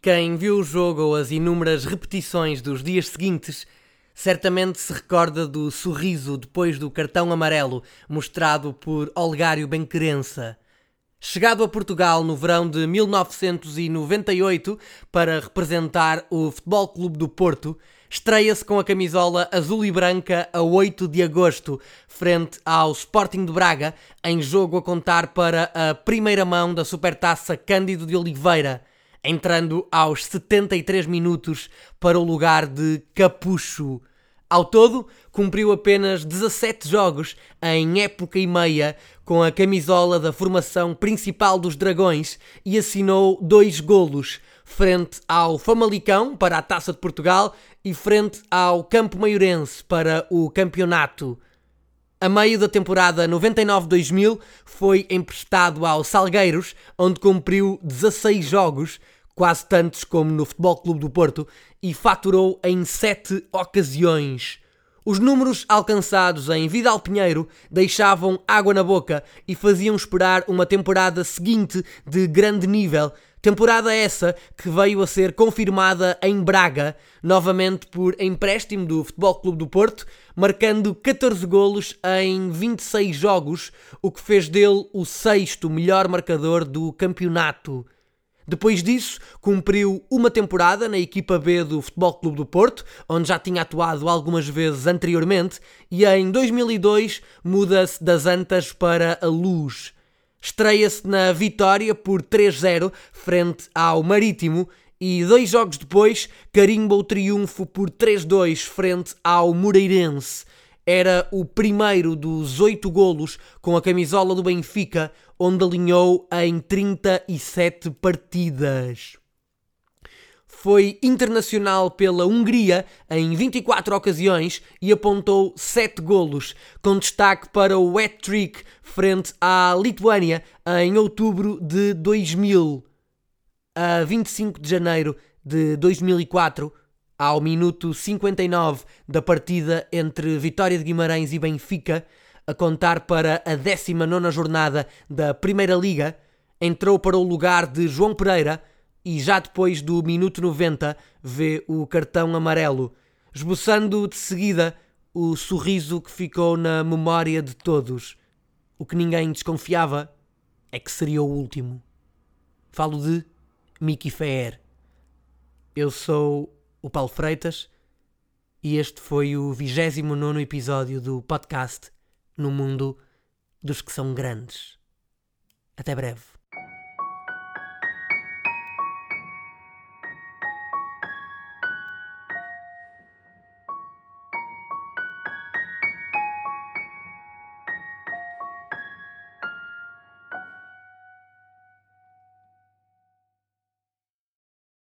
Quem viu o jogo ou as inúmeras repetições dos dias seguintes certamente se recorda do sorriso depois do cartão amarelo mostrado por Olgário Benquerença. Chegado a Portugal no verão de 1998 para representar o Futebol Clube do Porto, estreia-se com a camisola azul e branca a 8 de agosto, frente ao Sporting de Braga, em jogo a contar para a primeira mão da Supertaça Cândido de Oliveira entrando aos 73 minutos para o lugar de Capucho. Ao todo, cumpriu apenas 17 jogos em época e meia com a camisola da formação principal dos Dragões e assinou dois golos, frente ao Famalicão para a Taça de Portugal e frente ao Campo Maiorense para o campeonato. A meio da temporada 99-2000 foi emprestado ao Salgueiros, onde cumpriu 16 jogos, quase tantos como no Futebol Clube do Porto, e faturou em 7 ocasiões. Os números alcançados em Vidal Pinheiro deixavam água na boca e faziam esperar uma temporada seguinte de grande nível. Temporada essa que veio a ser confirmada em Braga, novamente por empréstimo do Futebol Clube do Porto, marcando 14 golos em 26 jogos, o que fez dele o sexto melhor marcador do campeonato. Depois disso, cumpriu uma temporada na equipa B do Futebol Clube do Porto, onde já tinha atuado algumas vezes anteriormente, e em 2002 muda-se das Antas para a Luz. Estreia-se na vitória por 3-0 frente ao Marítimo e dois jogos depois carimba o triunfo por 3-2 frente ao Moreirense era o primeiro dos oito golos com a camisola do Benfica, onde alinhou em 37 partidas. Foi internacional pela Hungria em 24 ocasiões e apontou 7 golos, com destaque para o hat-trick frente à Lituânia em outubro de 2000. A 25 de janeiro de 2004, ao minuto 59 da partida entre Vitória de Guimarães e Benfica, a contar para a 19 jornada da Primeira Liga, entrou para o lugar de João Pereira e já depois do minuto 90 vê o cartão amarelo, esboçando de seguida o sorriso que ficou na memória de todos. O que ninguém desconfiava é que seria o último. Falo de Mickey Fair. Eu sou o Paulo Freitas, e este foi o 29 episódio do podcast No Mundo dos que são grandes. Até breve.